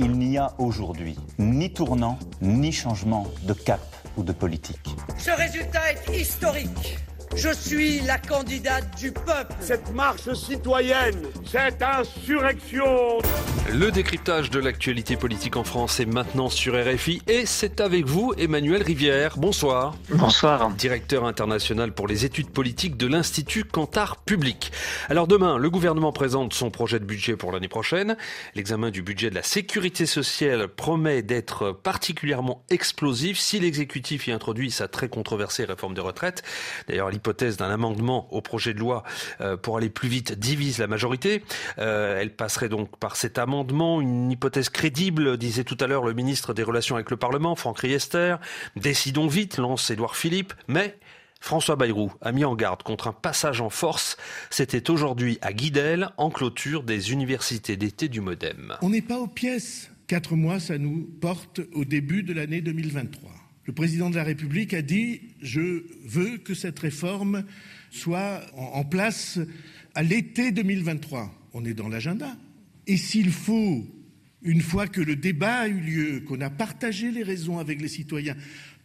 Il n'y a aujourd'hui ni tournant, ni changement de cap ou de politique. Ce résultat est historique. Je suis la candidate du peuple. Cette marche citoyenne, cette insurrection. Le décryptage de l'actualité politique en France est maintenant sur RFI et c'est avec vous Emmanuel Rivière. Bonsoir. Bonsoir. Directeur international pour les études politiques de l'Institut Cantar Public. Alors demain, le gouvernement présente son projet de budget pour l'année prochaine. L'examen du budget de la sécurité sociale promet d'être particulièrement explosif si l'exécutif y introduit sa très controversée réforme des retraites. D'ailleurs, l'hypothèse d'un amendement au projet de loi euh, pour aller plus vite divise la majorité. Euh, elle passerait donc par cet amendement, une hypothèse crédible, disait tout à l'heure le ministre des Relations avec le Parlement, Franck Riester. Décidons vite, lance Édouard Philippe, mais François Bayrou a mis en garde contre un passage en force. C'était aujourd'hui à Guidel, en clôture des universités d'été du Modem. On n'est pas aux pièces. Quatre mois, ça nous porte au début de l'année 2023 le président de la République a dit Je veux que cette réforme soit en place à l'été 2023. On est dans l'agenda. Et s'il faut, une fois que le débat a eu lieu, qu'on a partagé les raisons avec les citoyens,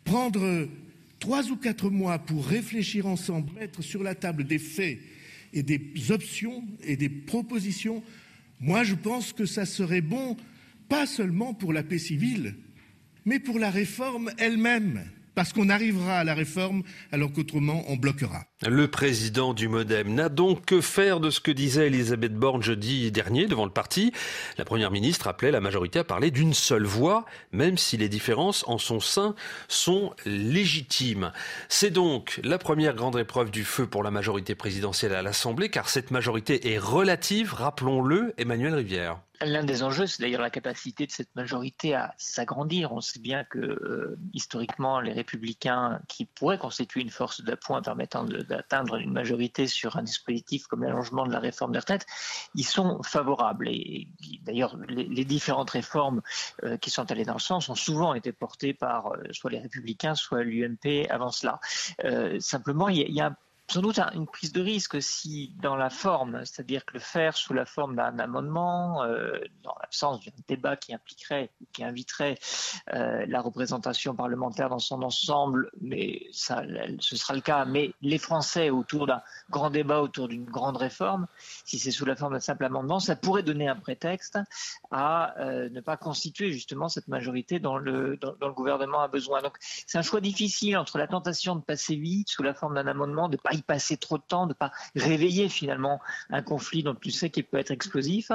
prendre trois ou quatre mois pour réfléchir ensemble, mettre sur la table des faits et des options et des propositions, moi je pense que ça serait bon, pas seulement pour la paix civile, mais pour la réforme elle-même parce qu'on arrivera à la réforme alors qu'autrement on bloquera. Le président du Modem n'a donc que faire de ce que disait Elisabeth Borne jeudi dernier devant le parti. La première ministre appelait la majorité à parler d'une seule voix, même si les différences en son sein sont légitimes. C'est donc la première grande épreuve du feu pour la majorité présidentielle à l'Assemblée, car cette majorité est relative, rappelons-le, Emmanuel Rivière. L'un des enjeux, c'est d'ailleurs la capacité de cette majorité à s'agrandir. On sait bien que euh, historiquement, les républicains, qui pourraient constituer une force d'appoint permettant d'atteindre une majorité sur un dispositif comme l'allongement de la réforme des retraites, ils sont favorables. Et, d'ailleurs, les, différentes réformes euh, qui sont allées dans ce sens ont souvent été portées par euh, soit les républicains, soit l'UMP avant cela. simplement, il y, y a un sans doute une prise de risque si dans la forme, c'est-à-dire que le faire sous la forme d'un amendement, euh, dans l'absence d'un débat qui impliquerait, qui inviterait euh, la représentation parlementaire dans son ensemble, mais ça, ce sera le cas, mais les Français autour d'un grand débat, autour d'une grande réforme, si c'est sous la forme d'un simple amendement, ça pourrait donner un prétexte à euh, ne pas constituer justement cette majorité dont le, dont, le gouvernement a besoin. Donc c'est un choix difficile entre la tentation de passer vite sous la forme d'un amendement, de y passer trop de temps, de ne pas réveiller finalement un conflit dont tu sais qu'il peut être explosif,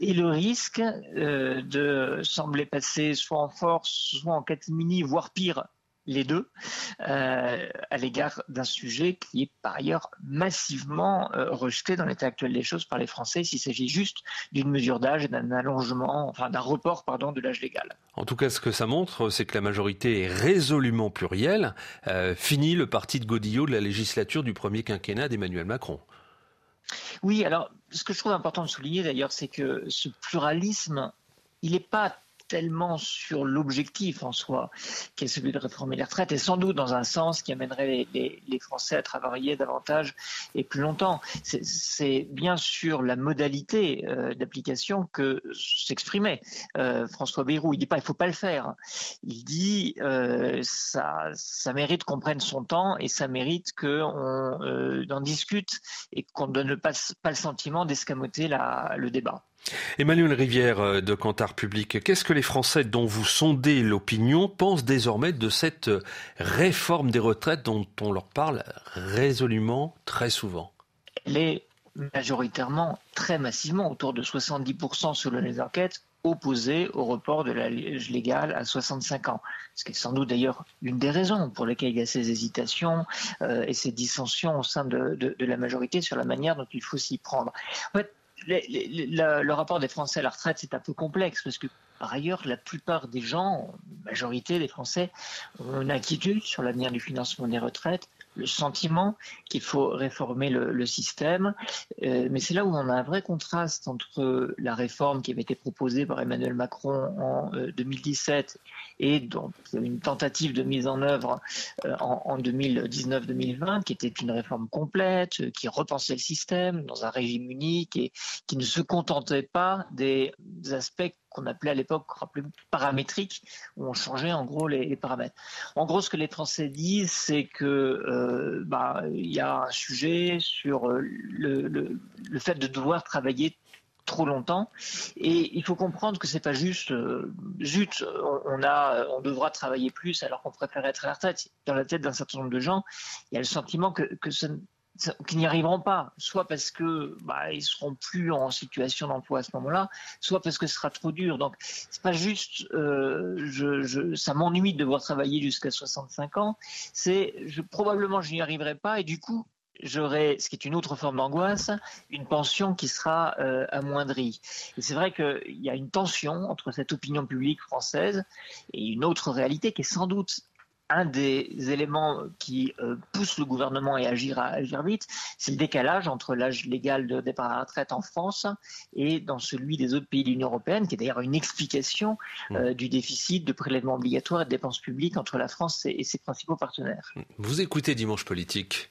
et le risque euh, de sembler passer soit en force, soit en catimini, voire pire, les deux, euh, à l'égard d'un sujet qui est par ailleurs massivement euh, rejeté dans l'état actuel des choses par les Français s'il s'agit juste d'une mesure d'âge et d'un allongement, enfin d'un report pardon, de l'âge légal. En tout cas, ce que ça montre, c'est que la majorité est résolument plurielle. Euh, fini le parti de Godillot de la législature du premier quinquennat d'Emmanuel Macron. Oui, alors ce que je trouve important de souligner d'ailleurs, c'est que ce pluralisme, il n'est pas tellement sur l'objectif en soi, qui est celui de réformer les retraites, et sans doute dans un sens qui amènerait les, Français à travailler davantage et plus longtemps. C'est bien sûr la modalité euh, d'application que s'exprimait euh, François Bayrou. Il dit pas il faut pas le faire. Il dit euh, ça, mérite qu'on prenne son temps et ça mérite qu'on en discute et qu'on ne donne pas, pas le sentiment d'escamoter le débat. Emmanuel Rivière euh, de Cantar Public, qu'est-ce que les Français dont vous sondez l'opinion pensent désormais de cette réforme des retraites dont on leur parle résolument très souvent? Elle est majoritairement, très massivement, autour de 70% selon les enquêtes, opposée au report de l'âge légal à 65 ans. Ce qui est sans doute d'ailleurs une des raisons pour lesquelles il y a ces hésitations euh, et ces dissensions au sein de, la majorité sur la manière dont il faut s'y prendre. Le, rapport des Français à la retraite, c'est un peu complexe parce que par ailleurs, la plupart des gens, majorité des Français, ont une inquiétude sur l'avenir du financement des retraites, le sentiment qu'il faut réformer le, système. Euh, mais c'est là où on a un vrai contraste entre la réforme qui avait été proposée par Emmanuel Macron en 2017 euh, et donc une tentative de mise en œuvre euh, en, 2019-2020 qui était une réforme complète, qui repensait le système dans un régime unique et qui ne se contentait pas des aspects qu'on appelait à l'époque, rappelez-vous, paramétrique, où on changeait en gros les, paramètres. En gros, ce que les Français disent, c'est que euh, bah, y a un sujet sur euh, le, fait de devoir travailler trop longtemps. Et il faut comprendre que c'est pas juste, euh, zut, on, a, on devra travailler plus alors qu'on préfère être à la retraite. Dans la tête d'un certain nombre de gens, il y a le sentiment que, que ça, qui n'y arriveront pas, soit parce que bah, ils seront plus en situation d'emploi à ce moment-là, soit parce que ce sera trop dur. Donc c'est pas juste, euh, ça m'ennuie de devoir travailler jusqu'à 65 ans. C'est, je, probablement je n'y arriverai pas et du coup j'aurai, ce qui est une autre forme d'angoisse, une pension qui sera euh, amoindrie. Et c'est vrai qu'il y a une tension entre cette opinion publique française et une autre réalité qui est sans doute un des éléments qui euh, pousse le gouvernement à agir, à agir vite, c'est le décalage entre l'âge légal de départ à la retraite en France et dans celui des autres pays de l'Union européenne, qui est d'ailleurs une explication euh, mmh. du déficit de prélèvements obligatoires et de dépenses publiques entre la France et ses principaux partenaires. Vous écoutez Dimanche Politique.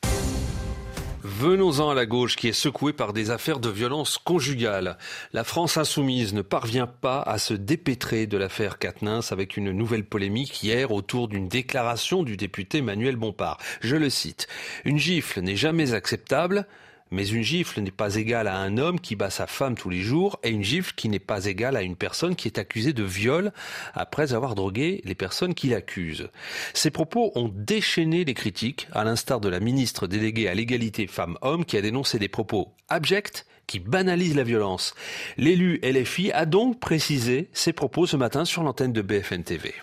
Venons-en à la gauche qui est secouée par des affaires de violence conjugale. La France insoumise ne parvient pas à se dépêtrer de l'affaire Quatennens avec une nouvelle polémique hier autour d'une déclaration du député Manuel Bompard. Je le cite. Une gifle n'est jamais acceptable, mais une gifle n'est pas égale à un homme qui bat sa femme tous les jours et une gifle qui n'est pas égale à une personne qui est accusée de viol après avoir drogué les personnes qui l'accusent. Ces propos ont déchaîné les critiques, à l'instar de la ministre déléguée à l'égalité femmes-hommes qui a dénoncé des propos abjects qui banalisent la violence. L'élu LFI a donc précisé ses propos ce matin sur l'antenne de BFN TV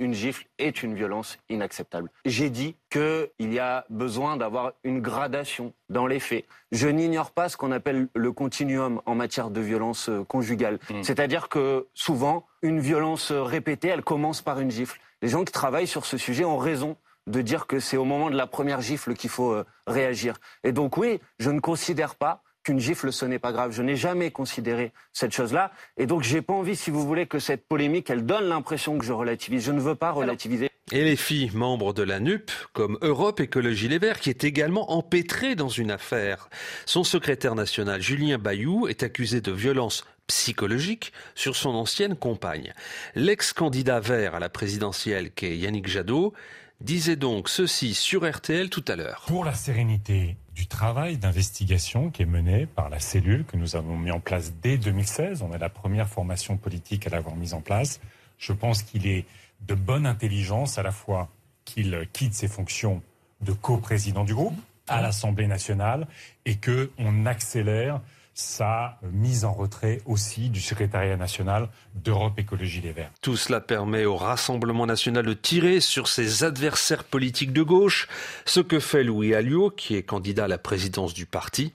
une gifle est une violence inacceptable. J'ai dit qu'il y a besoin d'avoir une gradation dans les faits. Je n'ignore pas ce qu'on appelle le continuum en matière de violence euh, conjugale. Hmm. C'est-à-dire que souvent, une violence répétée, elle commence par une gifle. Les gens qui travaillent sur ce sujet ont raison de dire que c'est au moment de la première gifle qu'il faut euh, réagir. Et donc oui, je ne considère pas qu'une gifle, ce n'est pas grave. Je n'ai jamais considéré cette chose-là. Et donc, j'ai pas envie, si vous voulez, que cette polémique, elle donne l'impression que je relativise. Je ne veux pas relativiser. Et les filles membres de la NUP, comme Europe Écologie Les Verts, qui est également empêtrée dans une affaire. Son secrétaire national, Julien Bayou, est accusé de violence psychologique sur son ancienne compagne. L'ex-candidat vert à la présidentielle, qu'est Yannick Jadot, disait donc ceci sur RTL tout à l'heure. Pour la sérénité du travail d'investigation qui est mené par la cellule que nous avons mis en place dès 2016, on est la première formation politique à l'avoir mise en place, je pense qu'il est de bonne intelligence à la fois qu'il quitte ses fonctions de coprésident du groupe à l'Assemblée nationale et que on accélère sa mise en retrait aussi du secrétariat national d'Europe Écologie Les Verts. Tout cela permet au Rassemblement national de tirer sur ses adversaires politiques de gauche, ce que fait Louis Alliot, qui est candidat à la présidence du parti.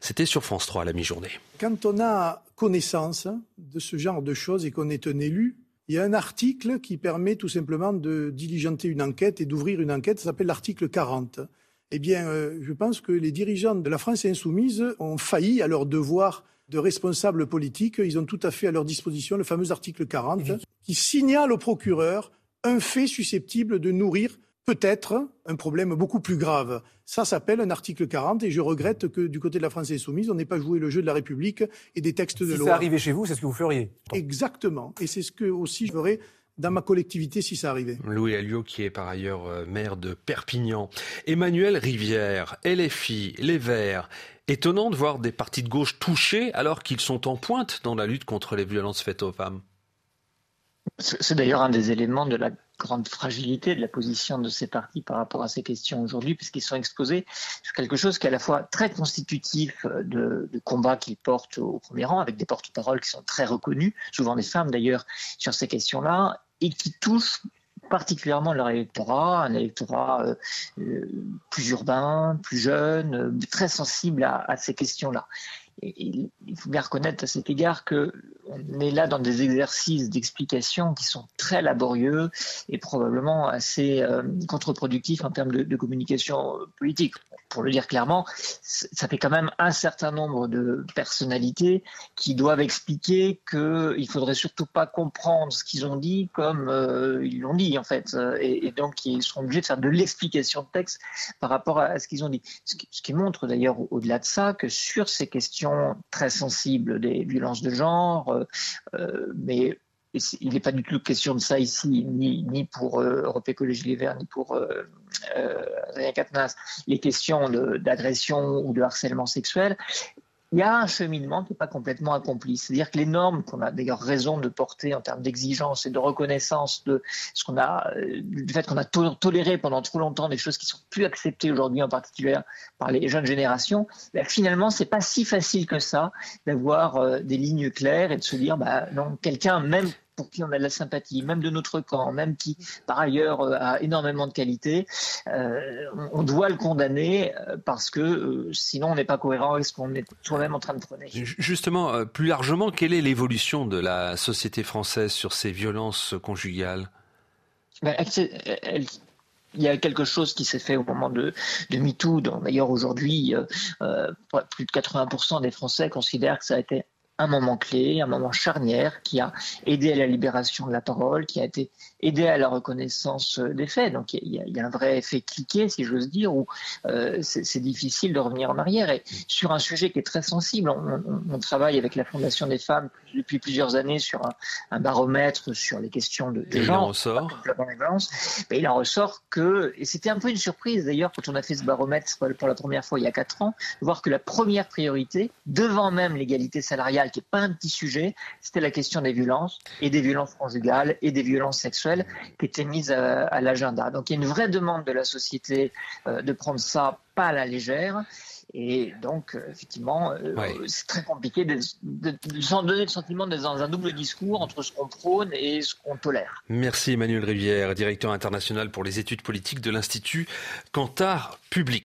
C'était sur France 3 à la mi-journée. Quand on a connaissance de ce genre de choses et qu'on est un élu, il y a un article qui permet tout simplement de diligenter une enquête et d'ouvrir une enquête, ça s'appelle l'article 40 eh bien, euh, je pense que les dirigeants de la France insoumise ont failli à leur devoir de responsables politiques. Ils ont tout à fait à leur disposition le fameux article 40 qui signale au procureur un fait susceptible de nourrir peut-être un problème beaucoup plus grave. Ça s'appelle un article 40 et je regrette que du côté de la France insoumise, on n'ait pas joué le jeu de la République et des textes de loi. Si ça arrivait chez vous, c'est ce que vous feriez Exactement. Et c'est ce que aussi je ferais dans ma collectivité si ça arrivait. Louis Alliot, qui est par ailleurs euh, maire de Perpignan. Emmanuel Rivière, LFI, Les Verts. Étonnant de voir des partis de gauche touchés alors qu'ils sont en pointe dans la lutte contre les violences faites aux femmes. C'est d'ailleurs un des éléments de la grande fragilité de la position de ces partis par rapport à ces questions aujourd'hui, puisqu'ils sont exposés sur quelque chose qui est à la fois très constitutif de, de combats qu'ils portent au premier rang, avec des porte-paroles qui sont très reconnus, souvent des femmes d'ailleurs, sur ces questions-là, et qui touche particulièrement leur électorat, un électorat euh, euh, plus urbain, plus jeune, euh, très sensible à, à ces questions-là. Il faut bien reconnaître à cet égard que on est là dans des exercices d'explication qui sont très laborieux et probablement assez euh, contre-productifs en termes de, de, communication politique. Pour le dire clairement, ça fait quand même un certain nombre de personnalités qui doivent expliquer qu'il faudrait surtout pas comprendre ce qu'ils ont dit comme euh, ils l'ont dit en fait, et, et, donc ils seront obligés de faire de l'explication de texte par rapport à, ce qu'ils ont dit. Ce qui, montre d'ailleurs au-delà de ça que sur ces questions très sensibles des violences de genre, euh, mais il n'est pas du tout question de ça ici, ni, ni pour euh, Europe Écologie Les Verts, ni pour euh, les questions d'agression ou de harcèlement sexuel il y a un cheminement qui n'est pas complètement accompli. C'est-à-dire que les normes qu'on a d'ailleurs raison de porter en termes d'exigence et de reconnaissance de ce qu'on a, euh, du fait qu'on a toléré pendant trop longtemps des choses qui sont plus acceptées aujourd'hui, en particulier par les jeunes générations, ben finalement, c'est pas si facile que ça d'avoir euh, des lignes claires et de se dire, bah, non, quelqu'un, même pour qui on a de la sympathie, même de notre camp, même qui par ailleurs euh, a énormément de qualité, euh, on doit le condamner euh, parce que sinon on n'est pas cohérent avec ce qu'on est soi-même en train de prôner. Justement, plus largement, quelle est l'évolution de la société française sur ces violences conjugales? Ben, il y a quelque chose qui s'est fait au moment de, de MeToo. D'ailleurs, aujourd'hui, plus de 80% des Français considèrent que ça a été un moment clé, un moment charnière qui a aidé à la libération de la parole, qui a été aidé à la reconnaissance euh, des faits. Donc il y, a, un vrai effet cliqué, si j'ose dire, où euh, c'est difficile de revenir en arrière. Et sur un sujet qui est très sensible, on, travaille avec la Fondation des femmes depuis plusieurs années sur un, baromètre sur les questions de, de genre. Il en ressort. Mais il en ressort que, et c'était un peu une surprise d'ailleurs quand on a fait ce baromètre pour la première fois il y a quatre ans, de voir que la première priorité, devant même l'égalité salariale, qui n'est pas un petit sujet, c'était la question des violences et des violences conjugales et des violences sexuelles qui étaient mises à, l'agenda. Donc il y a une vraie demande de la société euh, de prendre ça pas à la légère. Et donc, effectivement, euh, c'est très compliqué de, de, de, donner le sentiment d'être dans un double discours entre ce qu'on prône et ce qu'on tolère. Merci Emmanuel Rivière, directeur international pour les études politiques de l'Institut Cantar Public.